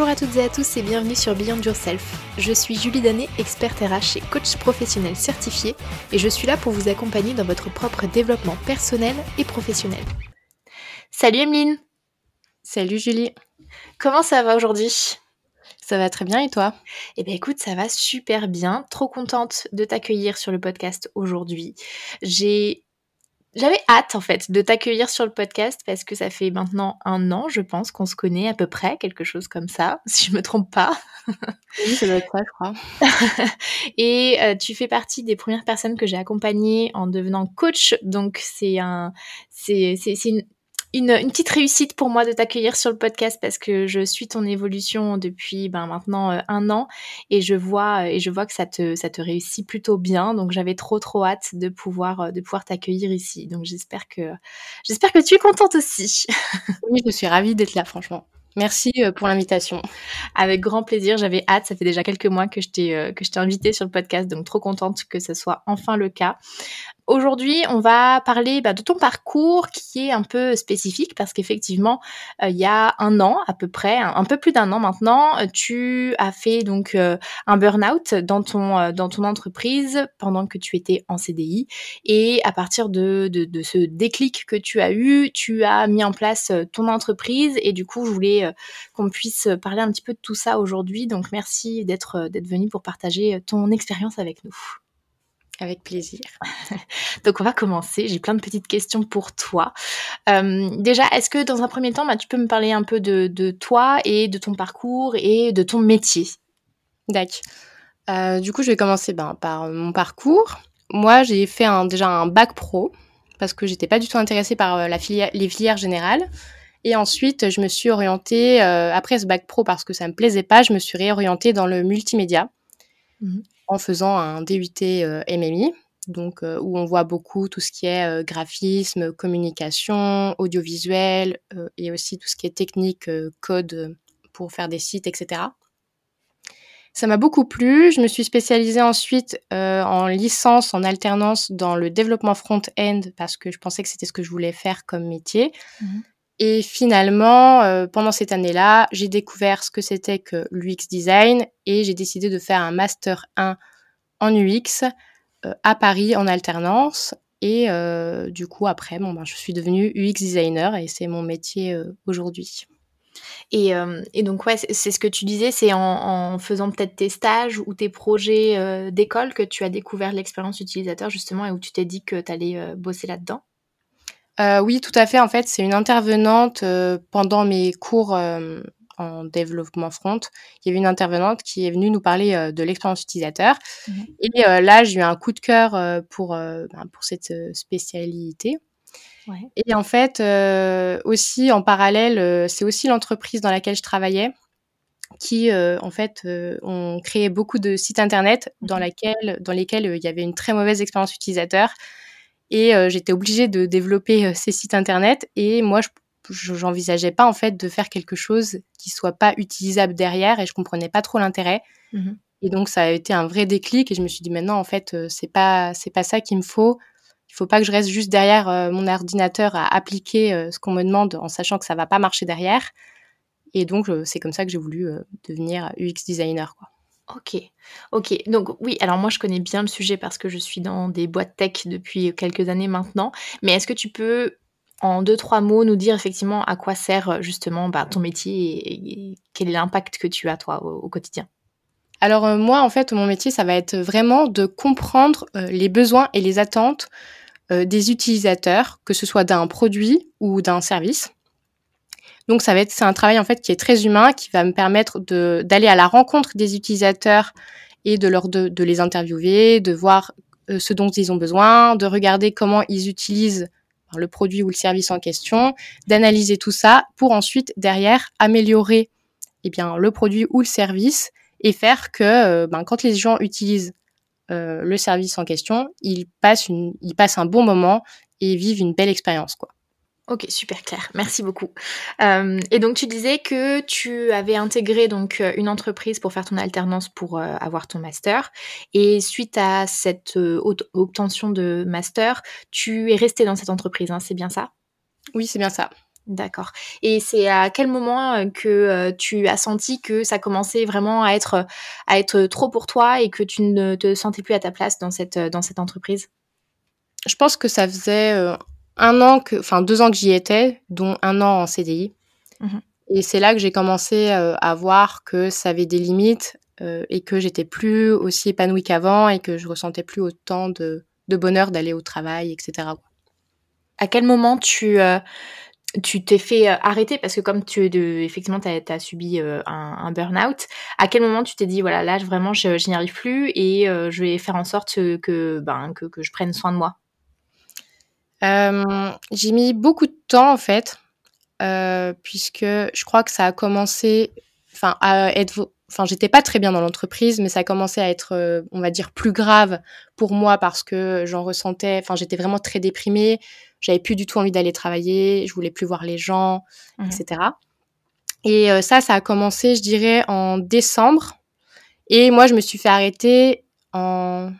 Bonjour à toutes et à tous et bienvenue sur Beyond Yourself. Je suis Julie Danet, experte RH et coach professionnel certifié et je suis là pour vous accompagner dans votre propre développement personnel et professionnel. Salut Emeline Salut Julie Comment ça va aujourd'hui? Ça va très bien et toi? Eh bien écoute, ça va super bien. Trop contente de t'accueillir sur le podcast aujourd'hui. J'ai j'avais hâte en fait de t'accueillir sur le podcast parce que ça fait maintenant un an, je pense, qu'on se connaît à peu près, quelque chose comme ça, si je me trompe pas. Oui, ça doit être ça, je crois. et euh, tu fais partie des premières personnes que j'ai accompagnées en devenant coach, donc c'est un, c'est, c'est, c'est une, une, une, petite réussite pour moi de t'accueillir sur le podcast parce que je suis ton évolution depuis ben, maintenant euh, un an et je vois et je vois que ça te ça te réussit plutôt bien donc j'avais trop trop hâte de pouvoir euh, de pouvoir t'accueillir ici donc j'espère que j'espère que tu es contente aussi. oui, je suis ravie d'être là franchement. Merci euh, pour l'invitation. Avec grand plaisir, j'avais hâte. Ça fait déjà quelques mois que je t'ai que je t'ai invité sur le podcast, donc trop contente que ce soit enfin le cas. Aujourd'hui, on va parler bah, de ton parcours qui est un peu spécifique parce qu'effectivement, euh, il y a un an à peu près, un, peu plus d'un an maintenant, euh, tu as fait donc euh, un burn-out dans ton dans ton entreprise pendant que tu étais en CDI et à partir de, de, de, ce déclic que tu as eu, tu as mis en place ton entreprise et du coup, je voulais qu'on puisse parler un petit peu de tout ça aujourd'hui. Donc, merci d'être d'être venu pour partager ton expérience avec nous. Avec plaisir. Donc on va commencer. J'ai plein de petites questions pour toi. Euh, déjà, est-ce que dans un premier temps, bah, tu peux me parler un peu de, toi et de ton parcours et de ton métier? D'accord. Euh, du coup, je vais commencer ben, par mon parcours. Moi, j'ai fait un, déjà un bac pro parce que j'étais pas du tout intéressée par euh, la filière, les filières générales. Et ensuite, je me suis orientée, après ce bac pro, parce que ça me plaisait pas, je me suis réorientée dans le multimédia. Mmh en faisant un DUT euh, MMI, donc euh, où on voit beaucoup tout ce qui est euh, graphisme, communication, audiovisuel et aussi tout ce qui est technique, code pour faire des sites, etc. Ça m'a beaucoup plu. Je me suis spécialisée ensuite en licence, en alternance dans le développement front-end parce que je pensais que c'était ce que je voulais faire comme métier. Mmh et finalement, euh, pendant cette année-là, j'ai découvert ce que c'était que l'UX design et j'ai décidé de faire un master 1 en UX euh, à Paris en alternance. Et euh, du coup, après, bon, ben, je suis devenue UX designer et c'est mon métier aujourd'hui. Et, donc, ouais, c'est ce que tu disais, c'est en, en, faisant peut-être tes stages ou tes projets d'école que tu as découvert l'expérience utilisateur, justement, et où tu t'es dit que tu allais bosser là-dedans euh, oui, tout à fait. En fait, c'est une intervenante euh, pendant mes cours euh, en développement front. Il y avait une intervenante qui est venue nous parler de l'expérience utilisateur. Mmh Et là, j'ai eu un coup de cœur pour, ben, pour cette spécialité. Et en fait, aussi en parallèle, c'est aussi l'entreprise dans laquelle je travaillais qui, en fait, ont créé beaucoup de sites internet dans, laquelle, dans lesquels il y avait une très mauvaise expérience utilisateur. Et euh, j'étais obligée de développer euh, ces sites internet. Et moi, je j'envisageais pas en fait de faire quelque chose qui soit pas utilisable derrière et je comprenais pas trop l'intérêt. Mmh et donc ça a été un vrai déclic et je me suis dit maintenant en fait euh, c'est pas c'est pas ça qu'il me faut. Il faut pas que je reste juste derrière mon ordinateur à appliquer ce qu'on me demande en sachant que ça va pas marcher derrière. Et donc c'est comme ça que j'ai voulu devenir UX designer quoi. Ok, ok. Donc oui, alors moi je connais bien le sujet parce que je suis dans des boîtes tech depuis quelques années maintenant. Mais est-ce que tu peux, en deux, trois mots, nous dire effectivement à quoi sert justement bah, ton métier et, quel est l'impact que tu as toi au, quotidien? Alors euh, moi, en fait, mon métier, ça va être vraiment de comprendre euh, les besoins et les attentes euh, des utilisateurs, que ce soit d'un produit ou d'un service. Donc ça va être c'est un travail en fait qui est très humain, qui va me permettre de d'aller à la rencontre des utilisateurs et de leur de, les interviewer, de voir euh, ce dont ils ont besoin, de regarder comment ils utilisent le produit ou le service en question, d'analyser tout ça pour ensuite derrière améliorer eh bien le produit ou le service et faire que euh, ben, quand les gens utilisent euh, le service en question, ils passent ils passent un bon moment et vivent une belle expérience quoi. Ok, super clair. Merci beaucoup. Euh, et donc tu disais que tu avais intégré donc euh, une entreprise pour faire ton alternance pour euh, avoir ton master. Et suite à cette obtention de master, tu es resté dans cette entreprise. Hein, c'est bien ça? Oui, c'est bien ça. D'accord. Et c'est à quel moment que tu as senti que ça commençait vraiment à être, à être trop pour toi et que tu ne te sentais plus à ta place dans cette, dans cette entreprise? Je pense que ça faisait un an que, enfin deux ans que j'y étais, dont un an en CDI. Mmh et c'est là que j'ai commencé à voir que ça avait des limites et que j'étais plus aussi épanouie qu'avant et que je ressentais plus autant de, de bonheur d'aller au travail, etc. À quel moment tu, tu t'es fait arrêter? Parce que comme tu de, effectivement tu as, subi un, un burn-out, à quel moment tu t'es dit voilà là vraiment je, n'y arrive plus et je vais faire en sorte que, ben, que, que je prenne soin de moi? J'ai mis beaucoup de temps en fait puisque je crois que ça a commencé enfin à être enfin j'étais pas très bien dans l'entreprise mais ça a commencé à être on va dire plus grave pour moi parce que j'en ressentais enfin j'étais vraiment très déprimée j'avais plus du tout envie d'aller travailler, je voulais plus voir les gens, mmh etc. Et euh, ça, ça a commencé, je dirais, en décembre. Et moi, je me suis fait arrêter en,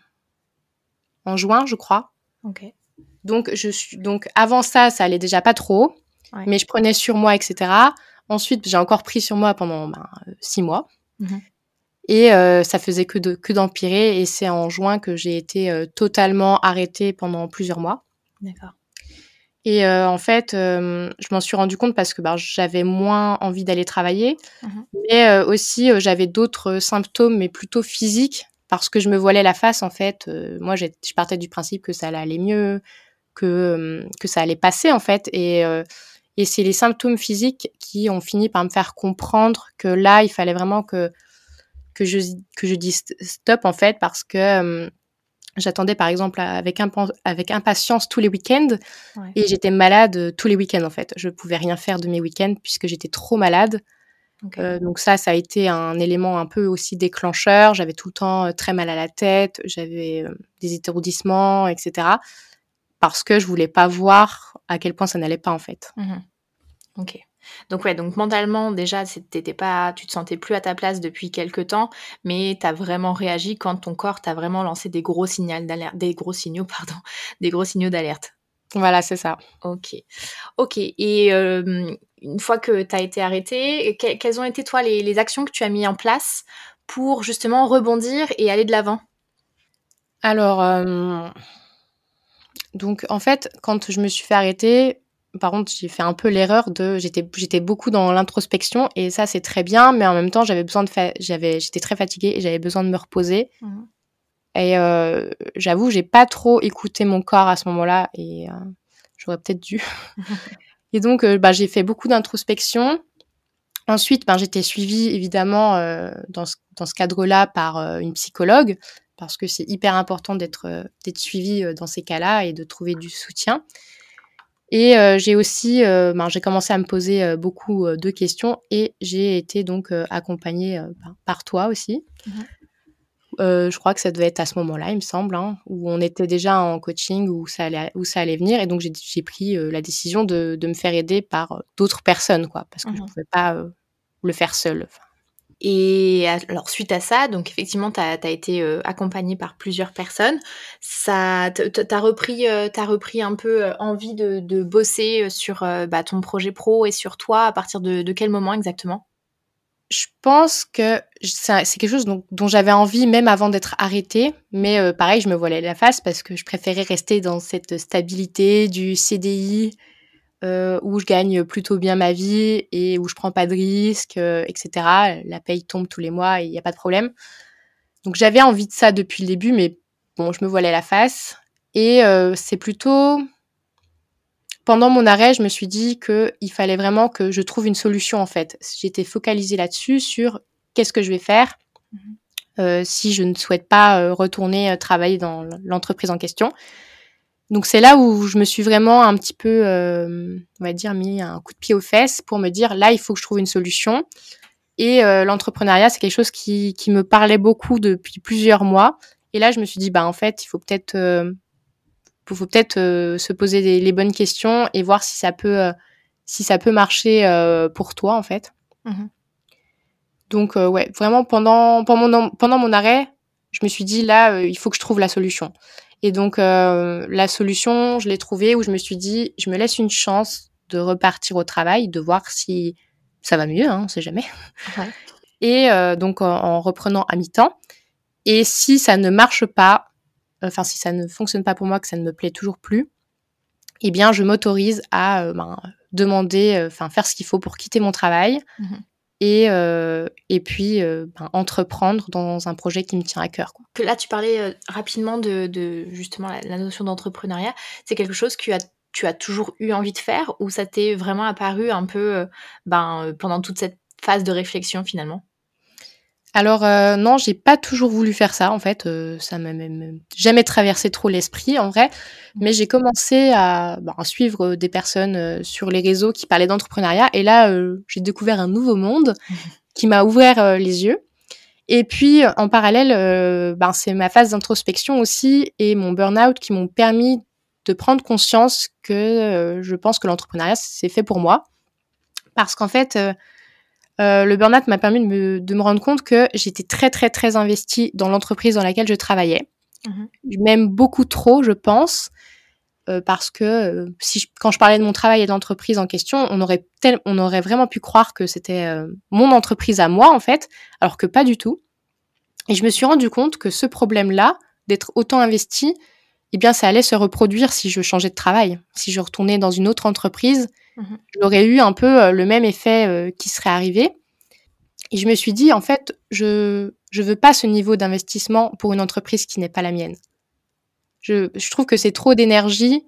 en juin, je crois. Ok. Donc, je suis... Donc, avant ça, ça allait déjà pas trop. Mais je prenais sur moi, etc. Ensuite, j'ai encore pris sur moi pendant ben, six mois. Mmh et euh, ça faisait que que d'empirer. Et c'est en juin que j'ai été euh, totalement arrêtée pendant plusieurs mois. D'accord. Et euh, en fait, euh, je m'en suis rendu compte parce que bah, j'avais moins envie d'aller travailler, mmh mais euh, aussi j'avais d'autres symptômes, mais plutôt physiques, parce que je me voilais la face. En fait, moi, je partais du principe que ça allait aller mieux, que que ça allait passer en fait, et et c'est les symptômes physiques qui ont fini par me faire comprendre que là, il fallait vraiment que que je que je dise stop en fait, parce que J'attendais par exemple avec, avec impatience tous les week-ends et j'étais malade euh, tous les week-ends en fait. Je pouvais rien faire de mes week-ends puisque j'étais trop malade. Euh, donc ça, ça a été un élément un peu aussi déclencheur. J'avais tout le temps euh, très mal à la tête, j'avais des étourdissements, etc. Parce que je voulais pas voir à quel point ça n'allait pas en fait. Mmh ok. Donc ouais, donc mentalement déjà, t'étais pas, tu te sentais plus à ta place depuis quelques temps, mais tu as vraiment réagi quand ton corps t'a vraiment lancé des gros signaux d'alerte, des gros signaux, pardon, des gros signaux d'alerte. Voilà, c'est ça. Ok, ok. Et une fois que tu as été arrêté, quelles ont été toi les, actions que tu as mis en place pour justement rebondir et aller de l'avant? Alors, donc en fait, quand je me suis fait arrêter, par contre, j'ai fait un peu l'erreur de j'étais j'étais beaucoup dans l'introspection et ça c'est très bien, mais en même temps j'avais besoin de j'avais j'étais très fatiguée et j'avais besoin de me reposer. Mmh. Et euh, j'avoue, j'ai pas trop écouté mon corps à ce moment-là et euh, j'aurais peut-être dû. et donc euh, bah, j'ai fait beaucoup d'introspection. Ensuite, ben, j'étais suivie évidemment euh, dans ce, dans ce cadre-là par une psychologue parce que c'est hyper important d'être d'être suivie dans ces cas-là et de trouver du soutien. Et euh, j'ai aussi, euh, ben, j'ai commencé à me poser euh, beaucoup de questions et j'ai été donc accompagnée par toi aussi. Mmh je crois que ça devait être à ce moment-là, il me semble, hein, où on était déjà en coaching, où ça allait, où ça allait venir. Et donc, j'ai pris la décision de, de, me faire aider par d'autres personnes, quoi, parce que je ne mmh pouvais pas le faire seule. Et alors suite à ça, donc effectivement, tu as, été euh, accompagné par plusieurs personnes. Ça, t'as repris, euh, as repris un peu euh, envie de, bosser sur bah, ton projet pro et sur toi à partir de, quel moment exactement? Je pense que c'est quelque chose dont j'avais envie même avant d'être arrêtée, mais pareil, je me voilais la face parce que je préférais rester dans cette stabilité du CDI euh, où je gagne plutôt bien ma vie et où je prends pas de risques, euh, etc. La paye tombe tous les mois et il n'y a pas de problème. Donc j'avais envie de ça depuis le début, mais bon, je me voilais la face. Et euh, c'est plutôt pendant mon arrêt, je me suis dit que il fallait vraiment que je trouve une solution en fait. J'étais focalisée là-dessus sur qu'est-ce que je vais faire mmh si je ne souhaite pas retourner travailler dans l'entreprise en question. Donc c'est là où je me suis vraiment un petit peu, euh, on va dire, mis un coup de pied aux fesses pour me dire là, il faut que je trouve une solution. Et euh, l'entrepreneuriat, c'est quelque chose qui, qui, me parlait beaucoup depuis plusieurs mois. Et là, je me suis dit, bah en fait, il faut peut-être, euh, faut peut-être se poser les bonnes questions et voir si ça peut, si ça peut marcher pour toi, en fait. Mmh Donc ouais, vraiment pendant pendant mon, pendant mon arrêt, je me suis dit là, il faut que je trouve la solution. Et donc, euh, la solution, je l'ai trouvée où je me suis dit, je me laisse une chance de repartir au travail, de voir si ça va mieux, hein, on sait jamais. Et euh, donc en, reprenant à mi-temps. Et si ça ne marche pas, enfin si ça ne fonctionne pas pour moi, que ça ne me plaît toujours plus, eh bien je m'autorise à euh, ben, demander, enfin faire ce qu'il faut pour quitter mon travail. Mmh et, et puis ben, entreprendre dans un projet qui me tient à cœur. Quoi. Là, tu parlais rapidement de, de, justement la, notion d'entrepreneuriat. C'est quelque chose que tu as toujours eu envie de faire ou ça t'est vraiment apparu un peu ben, pendant toute cette phase de réflexion finalement? Alors euh, non, j'ai pas toujours voulu faire ça en fait, euh, ça m'a même jamais traversé trop l'esprit en vrai, mais j'ai commencé à, bah, suivre des personnes euh, sur les réseaux qui parlaient d'entrepreneuriat. Et là j'ai découvert un nouveau monde qui m'a ouvert les yeux. Et puis en parallèle, ben, c'est ma phase d'introspection aussi et mon burn-out qui m'ont permis de prendre conscience que je pense que l'entrepreneuriat c'est fait pour moi. Parce qu'en fait euh, le burn-out m'a permis de me, rendre compte que j'étais très très très investie dans l'entreprise dans laquelle je travaillais, mhm. même beaucoup trop, je pense, euh, parce que euh, si quand je parlais de mon travail et de l'entreprise en question, on aurait on aurait vraiment pu croire que c'était mon entreprise à moi en fait, alors que pas du tout. Et je me suis rendu compte que ce problème-là, d'être autant investi, eh bien, ça allait se reproduire si je changeais de travail. Si je retournais dans une autre entreprise, mhm. j'aurais eu un peu euh, le même effet euh, qui serait arrivé. Et je me suis dit, en fait, je je veux pas ce niveau d'investissement pour une entreprise qui n'est pas la mienne. Je, je trouve que c'est trop d'énergie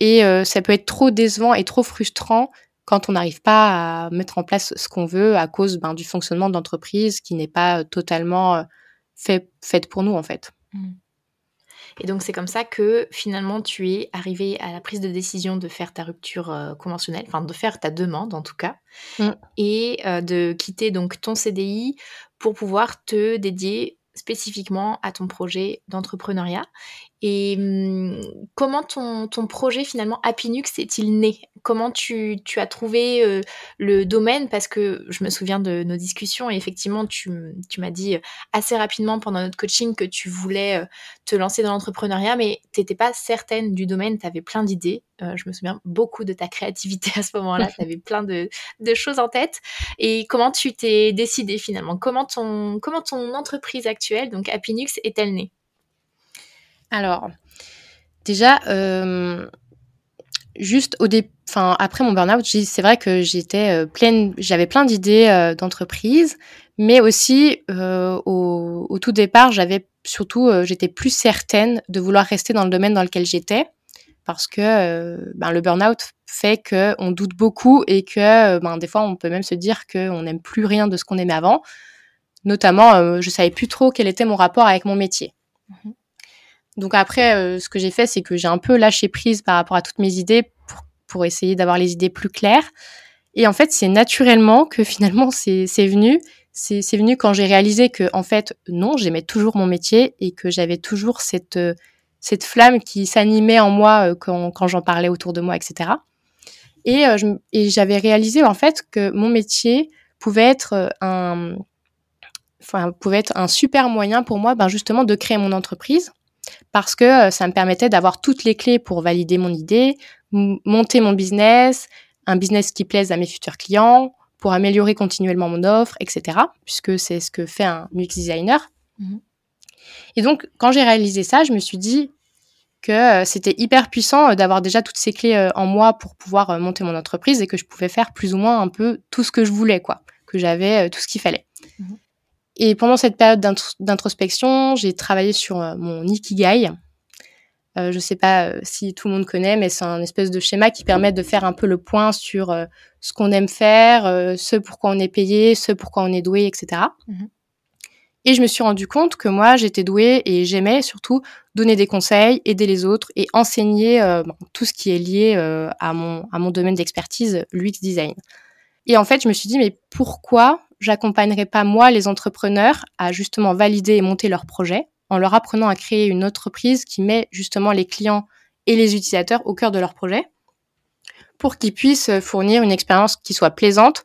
et euh, ça peut être trop décevant et trop frustrant quand on n'arrive pas à mettre en place ce qu'on veut à cause ben, du fonctionnement de l'entreprise qui n'est pas totalement fait, faite pour nous, en fait. Mhm. Et donc c'est comme ça que finalement tu es arrivé à la prise de décision de faire ta rupture euh, conventionnelle, enfin de faire ta demande en tout cas, mm. et euh, de quitter donc ton CDI pour pouvoir te dédier spécifiquement à ton projet d'entrepreneuriat. Et hum, comment ton, ton, projet finalement Appinux est-il né? Comment tu, tu, as trouvé euh, le domaine? Parce que je me souviens de nos discussions et effectivement tu, tu m'as dit assez rapidement pendant notre coaching que tu voulais euh, te lancer dans l'entrepreneuriat, mais tu n'étais pas certaine du domaine, tu avais plein d'idées. Euh, je me souviens beaucoup de ta créativité à ce moment-là, tu avais plein de, de, choses en tête. Et comment tu t'es décidé finalement? Comment ton, comment ton entreprise actuelle, donc Appinux, est-elle née? Alors, déjà, euh, juste au début, enfin après mon burn-out, c'est vrai que j'étais euh, pleine, j'avais plein d'idées euh, d'entreprise, mais aussi au, tout départ, j'avais surtout, j'étais plus certaine de vouloir rester dans le domaine dans lequel j'étais, parce que ben, le burn-out fait que on doute beaucoup et que ben, des fois on peut même se dire qu'on n'aime plus rien de ce qu'on aimait avant. Notamment, je savais plus trop quel était mon rapport avec mon métier. Mmh donc après, euh, ce que j'ai fait, c'est que j'ai un peu lâché prise par rapport à toutes mes idées pour, pour essayer d'avoir les idées plus claires. Et en fait, c'est naturellement que finalement, c'est venu. C'est venu quand j'ai réalisé que, en fait, non, j'aimais toujours mon métier et que j'avais toujours cette, euh, cette flamme qui s'animait en moi euh, quand, quand j'en parlais autour de moi, etc. Et, et j'avais réalisé, en fait, que mon métier pouvait être un, enfin, pouvait être un super moyen pour moi, ben, justement, de créer mon entreprise parce que euh, ça me permettait d'avoir toutes les clés pour valider mon idée, monter mon business, un business qui plaise à mes futurs clients, pour améliorer continuellement mon offre, etc. Puisque c'est ce que fait un UX designer. Mhm. Et donc, quand j'ai réalisé ça, je me suis dit que euh, c'était hyper puissant euh, d'avoir déjà toutes ces clés en moi pour pouvoir monter mon entreprise et que je pouvais faire plus ou moins un peu tout ce que je voulais, quoi. Que j'avais tout ce qu'il fallait. Mhm. Et pendant cette période d'introspection, j'ai travaillé sur euh, mon ikigai. Euh, je ne sais pas euh, si tout le monde connaît, mais c'est un espèce de schéma qui permet de faire un peu le point sur ce qu'on aime faire, ce pourquoi on est payé, ce pourquoi on est doué, etc. Mhm. Et je me suis rendu compte que moi, j'étais douée et j'aimais surtout donner des conseils, aider les autres et enseigner tout ce qui est lié à, mon, à mon domaine d'expertise, l'UX design. Et en fait, je me suis dit, mais pourquoi j'accompagnerai pas moi les entrepreneurs à justement valider et monter leurs projets en leur apprenant à créer une entreprise qui met justement les clients et les utilisateurs au cœur de leur projet pour qu'ils puissent fournir une expérience qui soit plaisante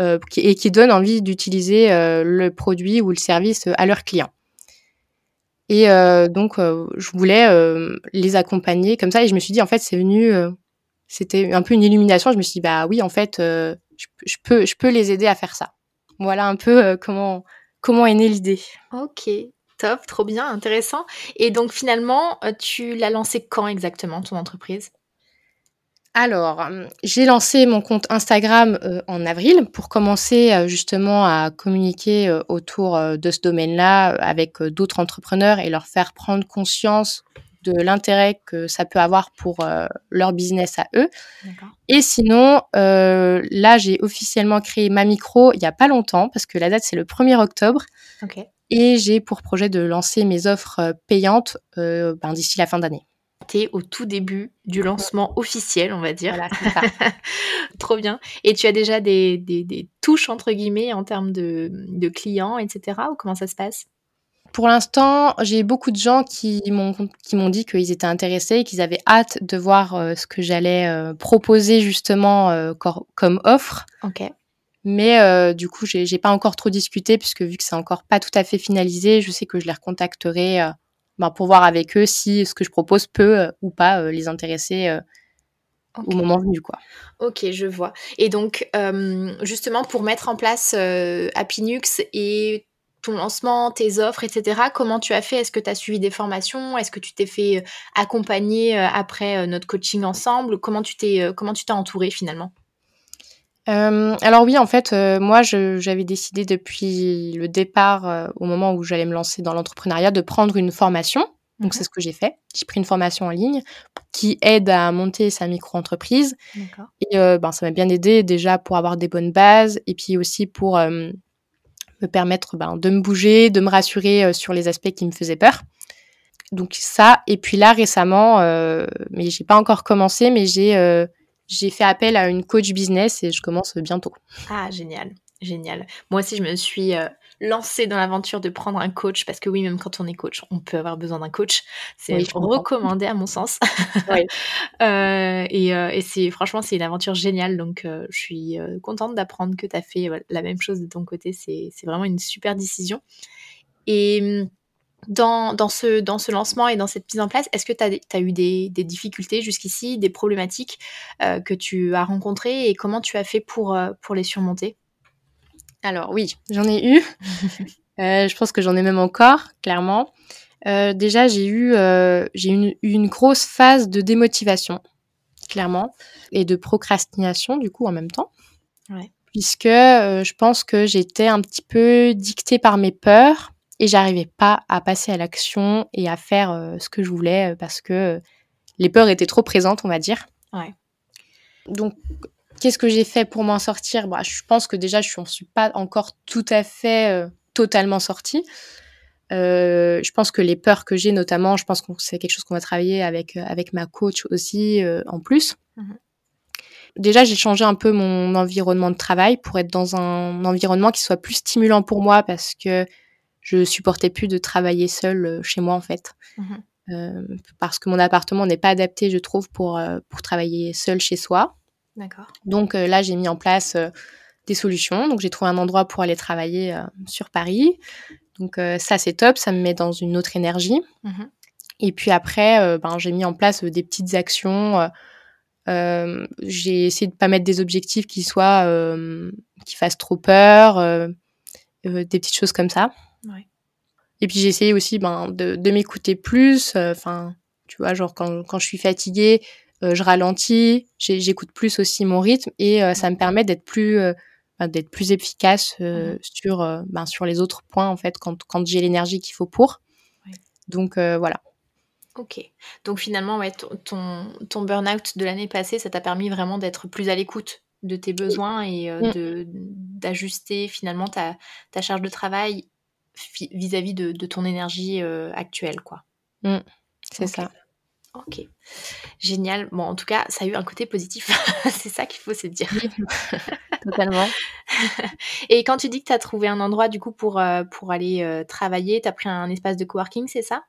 euh, et qui donne envie d'utiliser euh, le produit ou le service à leurs clients. Et euh, donc, je voulais les accompagner comme ça et je me suis dit, en fait, c'est venu, c'était un peu une illumination. Je me suis dit, bah oui, en fait, je, peux, je peux les aider à faire ça. Voilà un peu comment, comment est née l'idée. Ok, top, trop bien, intéressant. Et donc finalement, tu l'as lancé quand exactement, ton entreprise? Alors, hum, j'ai lancé mon compte Instagram euh, en avril pour commencer euh, justement à communiquer euh, autour de ce domaine-là avec d'autres entrepreneurs et leur faire prendre conscience de l'intérêt que ça peut avoir pour leur business à eux. Et sinon, là, j'ai officiellement créé ma micro il n'y a pas longtemps parce que la date c'est le 1er octobre. Et j'ai pour projet de lancer mes offres payantes ben, d'ici la fin d'année au tout début du lancement officiel, on va dire. Voilà, ça. Trop bien. Et tu as déjà des, des, touches, entre guillemets, en termes de, de, clients, etc. Ou comment ça se passe? Pour l'instant, j'ai beaucoup de gens qui m'ont, qui m'ont dit qu'ils étaient intéressés, qu'ils avaient hâte de voir euh, ce que j'allais euh, proposer justement euh, comme offre. Ok. Mais du coup, j'ai, pas encore trop discuté puisque vu que c'est encore pas tout à fait finalisé, je sais que je les recontacterai ben, pour voir avec eux si ce que je propose peut euh, ou pas euh, les intéresser euh, au moment venu. Quoi. Ok, je vois. Et donc, justement, pour mettre en place Appinux et ton lancement, tes offres, etc., comment tu as fait? Est-ce que tu as suivi des formations? Est-ce que tu t'es fait accompagner après notre coaching ensemble? Comment tu t'es comment tu t'es entouré finalement? Euh, alors oui, en fait, euh, moi, j'avais décidé depuis le départ, euh, au moment où j'allais me lancer dans l'entrepreneuriat, de prendre une formation. Donc, mhm. c'est ce que j'ai fait. J'ai pris une formation en ligne qui aide à monter sa micro-entreprise. Et ben, ça m'a bien aidé déjà pour avoir des bonnes bases et puis aussi pour me permettre ben, de me bouger, de me rassurer sur les aspects qui me faisaient peur. Donc ça, et puis là récemment, mais j'ai pas encore commencé, mais j'ai j'ai fait appel à une coach business et je commence bientôt. Ah, génial, génial. Moi aussi, je me suis euh, lancée dans l'aventure de prendre un coach parce que oui, même quand on est coach, on peut avoir besoin d'un coach. C'est recommandé à mon sens. Oui. Euh, et, euh, et c'est franchement, c'est une aventure géniale. Donc, je suis contente d'apprendre que tu as fait la même chose de ton côté. C'est vraiment une super décision. Et hum, dans, dans, ce, dans ce lancement et dans cette mise en place, est-ce que tu as, eu des, des difficultés jusqu'ici, des problématiques euh, que tu as rencontrées et comment tu as fait pour, euh, pour les surmonter? Alors oui, j'en ai eu. euh, je pense que j'en ai même encore, clairement. Euh, déjà, j'ai eu, j'ai une, une grosse phase de démotivation, clairement, et de procrastination, du coup, en même temps. Ouais. Puisque je pense que j'étais un petit peu dictée par mes peurs et j'arrivais pas à passer à l'action et à faire euh, ce que je voulais euh, parce que euh, les peurs étaient trop présentes, on va dire. Ouais. Donc, qu'est-ce que j'ai fait pour m'en sortir? Bah, Je pense que déjà, je ne suis pas encore tout à fait totalement sortie. je pense que les peurs que j'ai, notamment, je pense que c'est quelque chose qu'on va travailler avec, avec ma coach aussi en plus. Mhm. Déjà, j'ai changé un peu mon environnement de travail pour être dans un environnement qui soit plus stimulant pour moi parce que je supportais plus de travailler seule euh, chez moi en fait. Mmh euh, parce que mon appartement n'est pas adapté, je trouve, pour, euh, pour travailler seule chez soi. Donc là, j'ai mis en place des solutions. Donc j'ai trouvé un endroit pour aller travailler sur Paris. Donc ça, c'est top, ça me met dans une autre énergie. Mmh Et puis après, ben, j'ai mis en place des petites actions. j'ai essayé de pas mettre des objectifs qui soient qui fassent trop peur, des petites choses comme ça. Et puis j'ai essayé aussi ben, de, de m'écouter plus. Euh, enfin, tu vois, genre quand, quand je suis fatiguée, euh, je ralentis, j'écoute plus aussi mon rythme et euh, ça me permet d'être plus ben, d'être plus efficace mmh sur ben, sur les autres points en fait quand, quand j'ai l'énergie qu'il faut pour. Donc voilà. Ok. Donc finalement, ouais, ton, ton burn-out de l'année passée, ça t'a permis vraiment d'être plus à l'écoute de tes besoins et mmh. de d'ajuster finalement ta, ta charge de travail vis-à-vis de, ton énergie euh, actuelle, quoi. Mmh, c'est ça. Ok, génial. Bon, en tout cas, ça a eu un côté positif. c'est ça qu'il faut se dire. Totalement. Et quand tu dis que tu as trouvé un endroit du coup pour, euh, pour aller euh, travailler, tu as pris un espace de coworking, c'est ça?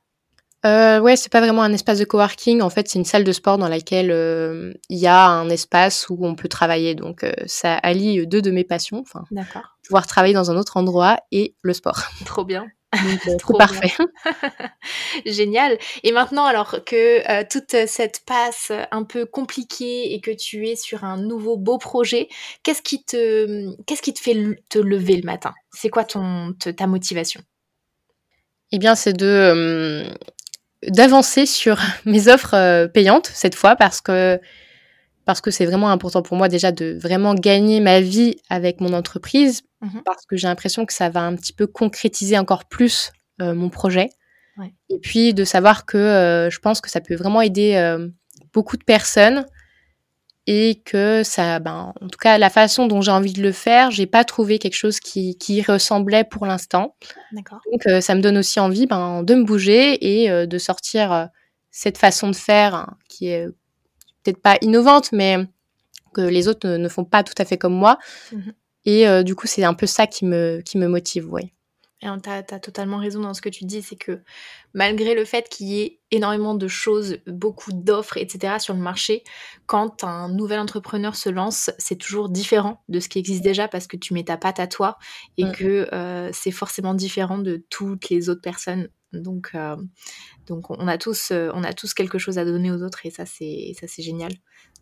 Euh, ouais, c'est pas vraiment un espace de coworking. En fait, c'est une salle de sport dans laquelle euh, il y a un espace où on peut travailler. Donc, euh, ça allie deux de mes passions. Enfin. Pouvoir travailler dans un autre endroit et le sport. Trop bien. Trop parfait. Génial. Et maintenant, alors que toute cette passe un peu compliquée et que tu es sur un nouveau beau projet, qu'est-ce qui te, qu'est-ce qui te fait te lever le matin? C'est quoi ton, ta motivation? Eh bien, c'est de d'avancer sur mes offres payantes cette fois parce que parce que c'est vraiment important pour moi déjà de vraiment gagner ma vie avec mon entreprise, mmh parce que j'ai l'impression que ça va un petit peu concrétiser encore plus euh, mon projet. Et puis de savoir que euh, je pense que ça peut vraiment aider euh, beaucoup de personnes et que ça, ben, en tout cas, la façon dont j'ai envie de le faire, j'ai pas trouvé quelque chose qui, qui ressemblait pour l'instant. Donc ça me donne aussi envie ben, de me bouger et de sortir cette façon de faire hein, qui est peut-être pas innovante, mais que les autres ne, font pas tout à fait comme moi. Mhm. Et euh, du coup, c'est un peu ça qui me, qui me motive, oui. Et tu as, totalement raison dans ce que tu dis, c'est que malgré le fait qu'il y ait énormément de choses, beaucoup d'offres, etc. sur le marché, quand un nouvel entrepreneur se lance, c'est toujours différent de ce qui existe déjà parce que tu mets ta patte à toi et mm. que euh, c'est forcément différent de toutes les autres personnes. Donc, euh, donc on a tous, euh, on a tous quelque chose à donner aux autres et ça c'est, ça c'est génial.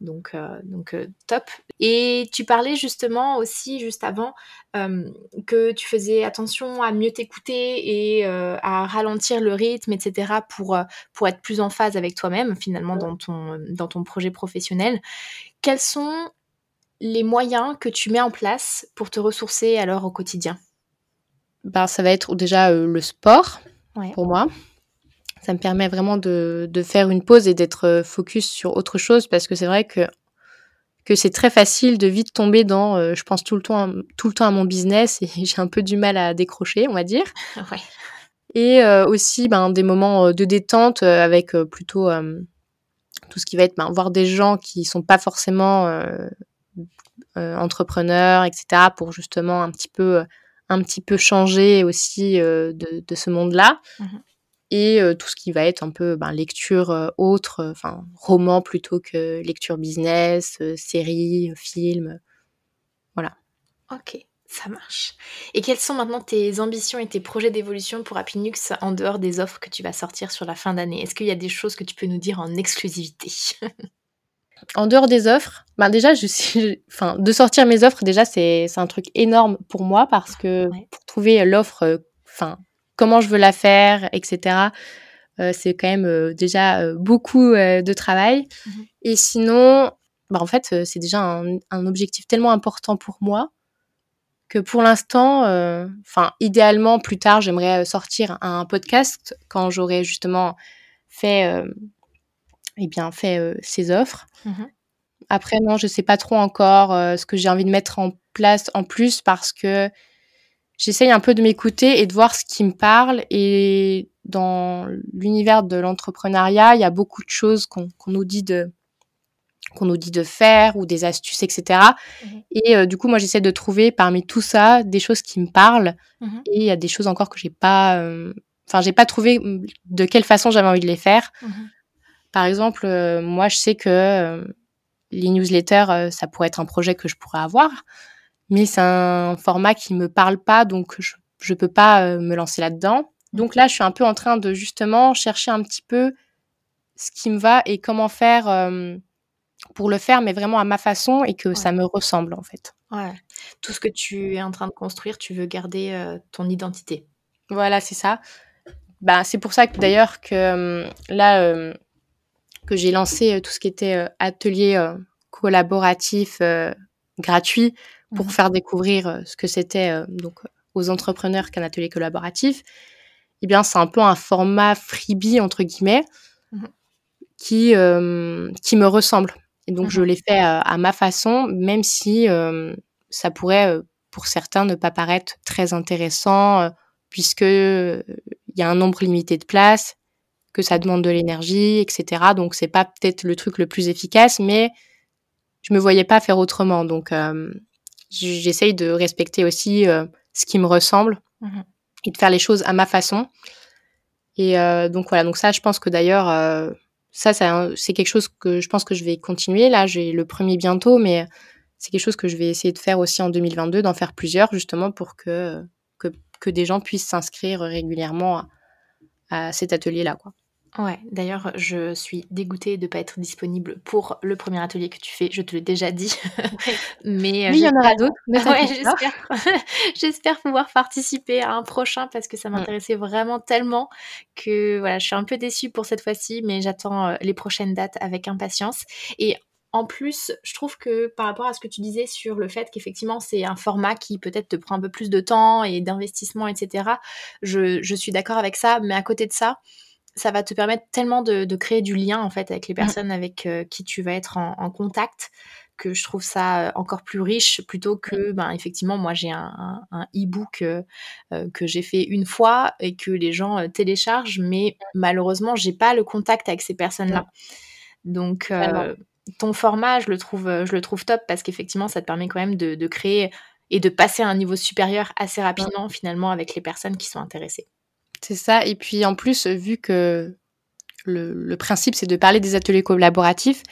Donc, euh, donc top. Et tu parlais justement aussi juste avant que tu faisais attention à mieux t'écouter et à ralentir le rythme, etc. pour pour être plus en phase avec toi-même finalement dans ton dans ton projet professionnel. Quels sont les moyens que tu mets en place pour te ressourcer alors au quotidien? Ben, ça va être déjà le sport pour moi. Ça me permet vraiment de, de faire une pause et d'être euh, focus sur autre chose parce que c'est vrai que que c'est très facile de vite tomber dans euh, je pense tout le temps tout le temps à mon business et j'ai un peu du mal à décrocher on va dire. Ouais. et euh, aussi ben, des moments de détente avec plutôt tout ce qui va être ben, voir des gens qui sont pas forcément entrepreneurs etc pour justement un petit peu un petit peu changer aussi de, de, ce monde là mmh et tout ce qui va être un peu ben, lecture autre, enfin roman plutôt que lecture business, série, film, voilà. Ok, ça marche. Et quelles sont maintenant tes ambitions et tes projets d'évolution pour Appinux en dehors des offres que tu vas sortir sur la fin d'année? Est-ce qu'il y a des choses que tu peux nous dire en exclusivité? En dehors des offres, ben déjà, je suis, enfin, de sortir mes offres, déjà, c'est un truc énorme pour moi parce que pour trouver l'offre, enfin, comment je veux la faire, etc. Euh, c'est quand même euh, déjà euh, beaucoup de travail. Mhm. Et sinon, bah, en fait, c'est déjà un, objectif tellement important pour moi que pour l'instant, enfin, idéalement, plus tard, j'aimerais sortir un podcast quand j'aurai justement fait, eh bien, fait ces offres. Mhm. Après, non, je sais pas trop encore ce que j'ai envie de mettre en place en plus parce que j'essaye un peu de m'écouter et de voir ce qui me parle. Et dans l'univers de l'entrepreneuriat, il y a beaucoup de choses qu'on nous dit de qu'on nous dit de faire ou des astuces, etc. Et mhm. euh, du coup, moi, j'essaie de trouver parmi tout ça des choses qui me parlent. Mhm. Et il y a des choses encore que j'ai pas, euh, enfin, j'ai pas trouvé de quelle façon j'avais envie de les faire. Par exemple, euh, moi, je sais que les newsletters, ça pourrait être un projet que je pourrais avoir mais c'est un format qui me parle pas, donc je je peux pas euh, me lancer là-dedans. Donc là, je suis un peu en train de justement chercher un petit peu ce qui me va et comment faire euh, pour le faire, mais vraiment à ma façon et que ça me ressemble en fait. Ouais. Tout ce que tu es en train de construire, tu veux garder euh, ton identité. Voilà, c'est ça. Bah, c'est pour ça que d'ailleurs que là que j'ai lancé tout ce qui était atelier collaboratif gratuit pour mmh faire découvrir euh, ce que c'était euh, donc aux entrepreneurs qu'un atelier collaboratif, eh bien c'est un peu un format freebie entre guillemets mmh qui euh, qui me ressemble. Et donc je mmh l'ai fait à ma façon, même si ça pourrait pour certains ne pas paraître très intéressant puisque il y a un nombre limité de places, que ça demande de l'énergie, etc. Donc c'est pas peut-être le truc le plus efficace, mais je me voyais pas faire autrement. Donc j'essaye de respecter aussi euh, ce qui me ressemble mmh et de faire les choses à ma façon. Et euh, donc voilà, donc ça, je pense que d'ailleurs, euh, ça, c'est quelque chose que je pense que je vais continuer. Là, j'ai le premier bientôt, mais c'est quelque chose que je vais essayer de faire aussi en 2022, d'en faire plusieurs justement pour que, que, que des gens puissent s'inscrire régulièrement à, à cet atelier-là, quoi. Ouais, d'ailleurs, je suis dégoûtée de ne pas être disponible pour le premier atelier que tu fais, je te l'ai déjà dit. Mais euh, il y en aura d'autres. Ouais, j'espère. j'espère pouvoir participer à un prochain parce que ça mmh. m'intéressait vraiment tellement que voilà, je suis un peu déçue pour cette fois-ci, mais j'attends euh, les prochaines dates avec impatience. Et en plus, je trouve que par rapport à ce que tu disais sur le fait qu'effectivement c'est un format qui peut-être te prend un peu plus de temps et d'investissement, etc., je, je suis d'accord avec ça, mais à côté de ça, ça va te permettre tellement de, créer du lien en fait avec les mmh. personnes avec euh, qui tu vas être en, contact que je trouve ça euh, encore plus riche plutôt que mmh. ben effectivement moi j'ai un, e-book euh, que j'ai fait une fois et que les gens téléchargent mais mmh. malheureusement j'ai pas le contact avec ces personnes là donc ton format je le trouve je le trouve top parce qu'effectivement ça te permet quand même de, de, créer et de passer à un niveau supérieur assez rapidement finalement avec les personnes qui sont intéressées c'est ça. Et puis en plus, vu que le, principe c'est de parler des ateliers collaboratifs,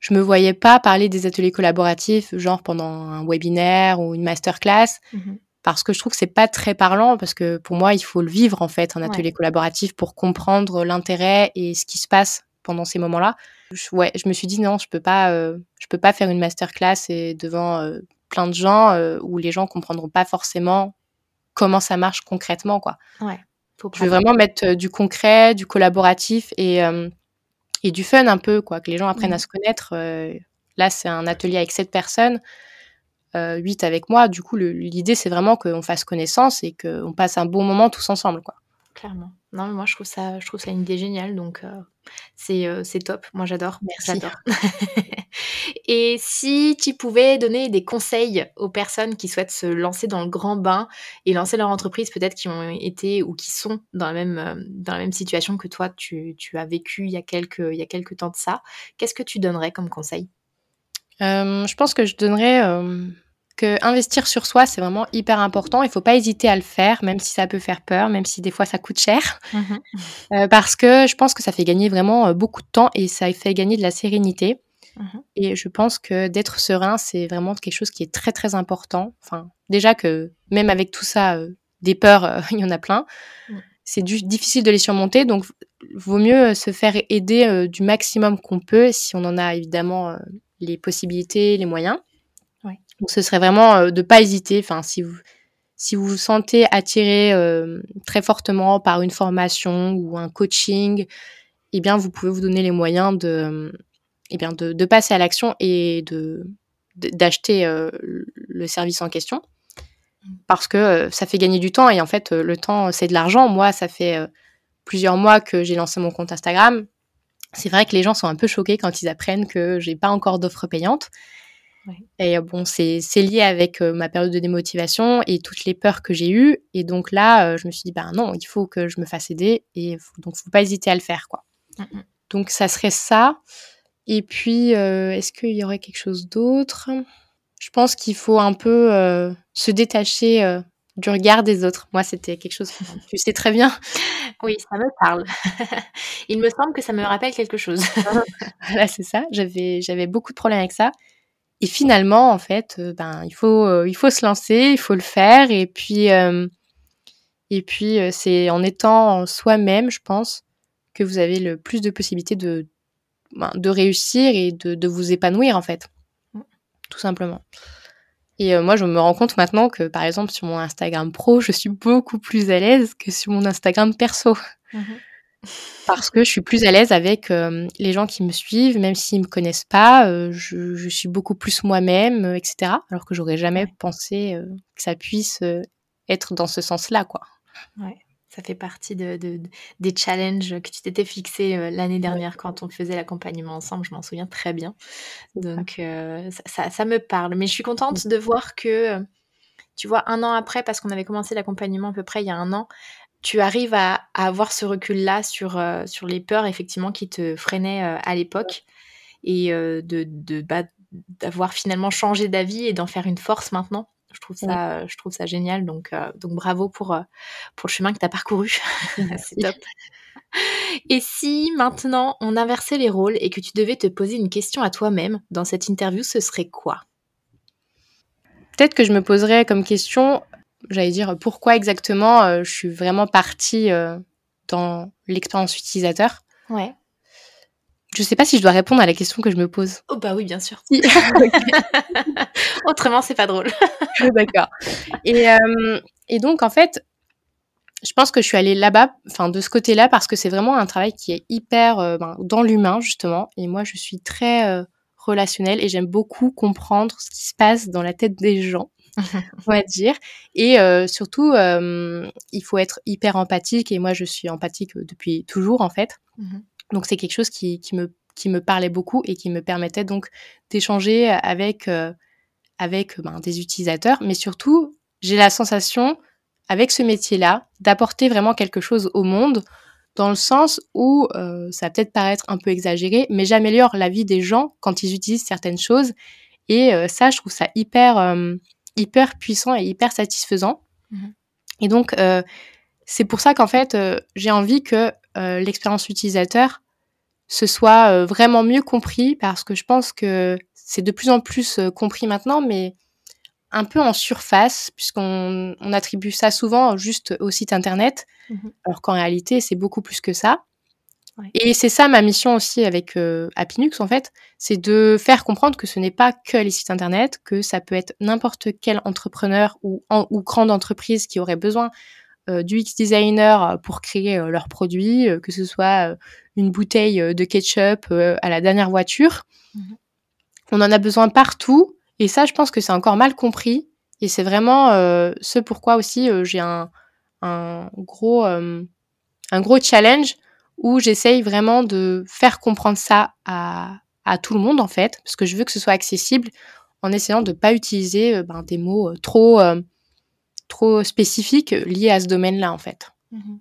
je me voyais pas parler des ateliers collaboratifs, genre pendant un webinaire ou une masterclass, mmh parce que je trouve que c'est pas très parlant, parce que pour moi, il faut le vivre en fait, un atelier collaboratif pour comprendre l'intérêt et ce qui se passe pendant ces moments-là. Je, ouais, je me suis dit non, je peux pas, euh, je peux pas faire une masterclass et devant euh, plein de gens euh, où les gens comprendront pas forcément comment ça marche concrètement, quoi. Ouais je veux vraiment mettre euh, du concret, du collaboratif et, euh, et du fun un peu, quoi, que les gens apprennent à mmh. se connaître. Euh, là, c'est un atelier avec sept personnes, huit avec moi. Du coup, l'idée, c'est vraiment qu'on fasse connaissance et qu'on passe un bon moment tous ensemble, quoi. Clairement. Non, mais moi, je trouve ça, je trouve ça une idée géniale, donc c'est c'est top. Moi, j'adore. Merci. J'adore. Et si tu pouvais donner des conseils aux personnes qui souhaitent se lancer dans le grand bain et lancer leur entreprise, peut-être qui ont été ou qui sont dans la même, euh, dans la même situation que toi, tu, tu as vécu il y a, quelques, il y a quelques temps de ça, qu'est-ce que tu donnerais comme conseil? Euh, Je pense que je donnerais euh, que investir sur soi, c'est vraiment hyper important. Il ne faut pas hésiter à le faire, même si ça peut faire peur, même si des fois ça coûte cher. Mmh parce que je pense que ça fait gagner vraiment beaucoup de temps et ça fait gagner de la sérénité. Mmh et je pense que d'être serein, c'est vraiment quelque chose qui est très très important. Enfin, déjà que même avec tout ça, euh, des peurs, euh, il y en a plein. C'est difficile de les surmonter, donc vaut mieux euh, se faire aider du maximum qu'on peut, si on en a évidemment les possibilités, les moyens. Donc ce serait vraiment de pas hésiter. Enfin, si vous si vous vous sentez attiré très fortement par une formation ou un coaching, eh bien vous pouvez vous donner les moyens de eh bien de, de, passer à l'action et de d'acheter euh, le service en question parce que euh, ça fait gagner du temps et en fait euh, le temps c'est de l'argent. Moi, ça fait plusieurs mois que j'ai lancé mon compte Instagram. C'est vrai que les gens sont un peu choqués quand ils apprennent que j'ai pas encore d'offres payantes. Et bon, c'est lié avec ma période de démotivation et toutes les peurs que j'ai eues. Et donc là, je me suis dit, ben non, il faut que je me fasse aider. Et donc, faut pas hésiter à le faire, quoi. Mm, mm. Donc, ça serait ça. Et puis, euh, est-ce qu'il y aurait quelque chose d'autre? Je pense qu'il faut un peu se détacher du regard des autres. Moi, c'était quelque chose que tu sais très bien. Oui, ça me parle. Il me semble que ça me rappelle quelque chose. voilà, c'est ça. J'avais beaucoup de problèmes avec ça. Et finalement, en fait, ben, il faut, il faut se lancer, il faut le faire. Et puis, et puis, c'est en étant soi-même, je pense, que vous avez le plus de possibilités de ben, de réussir et de, vous épanouir en fait. Tout simplement. Et euh, moi, je me rends compte maintenant que, par exemple, sur mon Instagram pro, je suis beaucoup plus à l'aise que sur mon Instagram perso. Mm-hmm. Parce que je suis plus à l'aise avec euh, les gens qui me suivent, même s'ils me connaissent pas, euh, je, suis beaucoup plus moi-même, etc. Alors que j'aurais jamais pensé que ça puisse être dans ce sens-là, quoi. Ouais. Ça fait partie de, des challenges que tu t'étais fixé euh, l'année dernière quand on faisait l'accompagnement ensemble. Je m'en souviens très bien. Donc, euh, ça, me parle. Mais je suis contente de voir que, euh, tu vois, un an après, parce qu'on avait commencé l'accompagnement à peu près il y a un an, tu arrives à, avoir ce recul-là sur, sur les peurs, effectivement, qui te freinaient à l'époque. Et de, bah, d'avoir finalement changé d'avis et d'en faire une force maintenant. Je trouve ça, euh, je trouve ça génial. Donc, euh, donc bravo pour, euh, pour le chemin que tu as parcouru. C'est top. Et si maintenant on inversait les rôles et que tu devais te poser une question à toi-même dans cette interview, ce serait quoi? Peut-être que je me poserais comme question j'allais dire pourquoi exactement je suis vraiment partie dans l'expérience utilisateur. Ouais. Je sais pas si je dois répondre à la question que je me pose. Oh bah oui, bien sûr. Autrement, c'est pas drôle. D'accord. Et, euh, et donc, en fait, je pense que je suis allée là-bas, enfin de ce côté-là, parce que c'est vraiment un travail qui est hyper euh, ben, dans l'humain, justement. Et moi, je suis très euh, relationnelle et j'aime beaucoup comprendre ce qui se passe dans la tête des gens, on va dire. Et surtout, il faut être hyper empathique. Et moi, je suis empathique depuis toujours, en fait. Mhm. Donc c'est quelque chose qui, qui, me, qui me parlait beaucoup et qui me permettait donc d'échanger avec, euh, avec ben, des utilisateurs. Mais surtout, j'ai la sensation, avec ce métier-là, d'apporter vraiment quelque chose au monde dans le sens où, euh, ça va peut-être paraître un peu exagéré, mais j'améliore la vie des gens quand ils utilisent certaines choses. Et euh, ça, je trouve ça hyper, hyper puissant et hyper satisfaisant. Mmh et donc, c'est pour ça qu'en fait, j'ai envie que l'expérience utilisateur ce soit euh, vraiment mieux compris parce que je pense que c'est de plus en plus euh, compris maintenant, mais un peu en surface, puisqu'on on attribue ça souvent juste au site internet, mmh alors qu'en réalité, c'est beaucoup plus que ça. Et c'est ça ma mission aussi avec euh, Appinux, en fait, c'est de faire comprendre que ce n'est pas que les sites internet, que ça peut être n'importe quel entrepreneur ou, ou grande entreprise qui aurait besoin euh, du X designer pour créer leurs produits, que ce soit une bouteille euh, de ketchup euh, à la dernière voiture. Mhm. On en a besoin partout. Et ça, je pense que c'est encore mal compris. Et c'est vraiment euh, ce pourquoi aussi j'ai un, un, gros, un gros challenge où j'essaye vraiment de faire comprendre ça à, à, tout le monde, en fait, parce que je veux que ce soit accessible en essayant de ne pas utiliser ben, des mots trop, trop spécifiques liés à ce domaine-là, en fait. Mhm.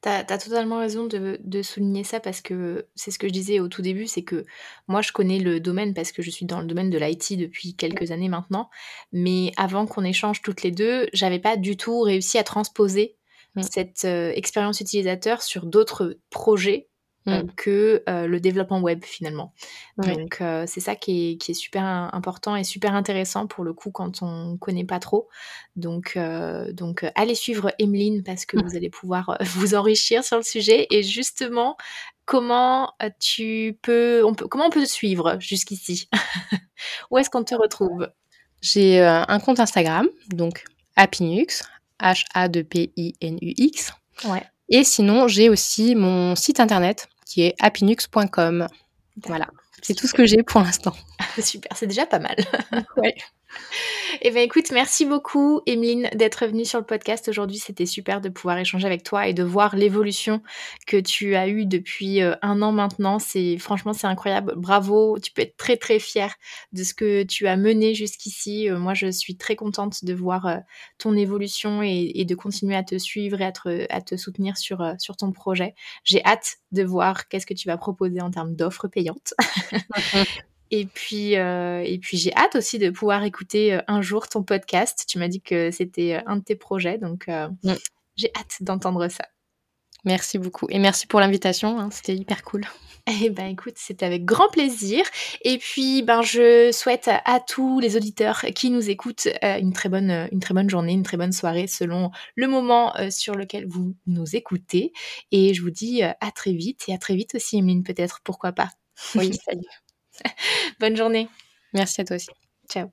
T'as as totalement raison de, de souligner ça parce que c'est ce que je disais au tout début, c'est que moi je connais le domaine parce que je suis dans le domaine de l'IT depuis quelques années maintenant, mais avant qu'on échange toutes les deux, j'avais pas du tout réussi à transposer mmh. cette euh, expérience utilisateur sur d'autres projets euh, mmh. que euh, le développement web finalement. Donc c'est ça qui est, qui est, super important et super intéressant pour le coup quand on connaît pas trop. Donc, donc allez suivre Emeline parce que mmh. vous allez pouvoir vous enrichir sur le sujet et justement comment tu peux, on peut comment on peut te suivre jusqu'ici? Où est-ce qu'on te retrouve? J'ai un compte Instagram donc Happinux H A D P I N U X. Ouais. Et sinon, j'ai aussi mon site internet qui est happinux.com. Voilà, c'est tout ce que j'ai pour l'instant. Super, c'est déjà pas mal. ouais. Eh bien écoute, merci beaucoup Emeline d'être venue sur le podcast aujourd'hui. C'était super de pouvoir échanger avec toi et de voir l'évolution que tu as eue depuis euh, un an maintenant. C'est franchement c'est incroyable. Bravo, tu peux être très très fière de ce que tu as mené jusqu'ici. Euh, moi je suis très contente de voir euh, ton évolution et, de continuer à te suivre et à te, soutenir sur, sur ton projet. J'ai hâte de voir qu'est-ce que tu vas proposer en termes d'offres payantes. Et puis, euh, et puis j'ai hâte aussi de pouvoir écouter euh, un jour ton podcast. Tu m'as dit que c'était euh, un de tes projets, donc mm. j'ai hâte d'entendre ça. Merci beaucoup et merci pour l'invitation. Hein, c'était hyper cool. Eh ben écoute, c'était avec grand plaisir. Et puis ben je souhaite à tous les auditeurs qui nous écoutent une très bonne une très bonne journée, une très bonne soirée selon le moment sur lequel vous nous écoutez. Et je vous dis à très vite et à très vite aussi, Emeline peut-être, pourquoi pas. Oui, salut. Bonne journée. Merci à toi aussi. Ciao.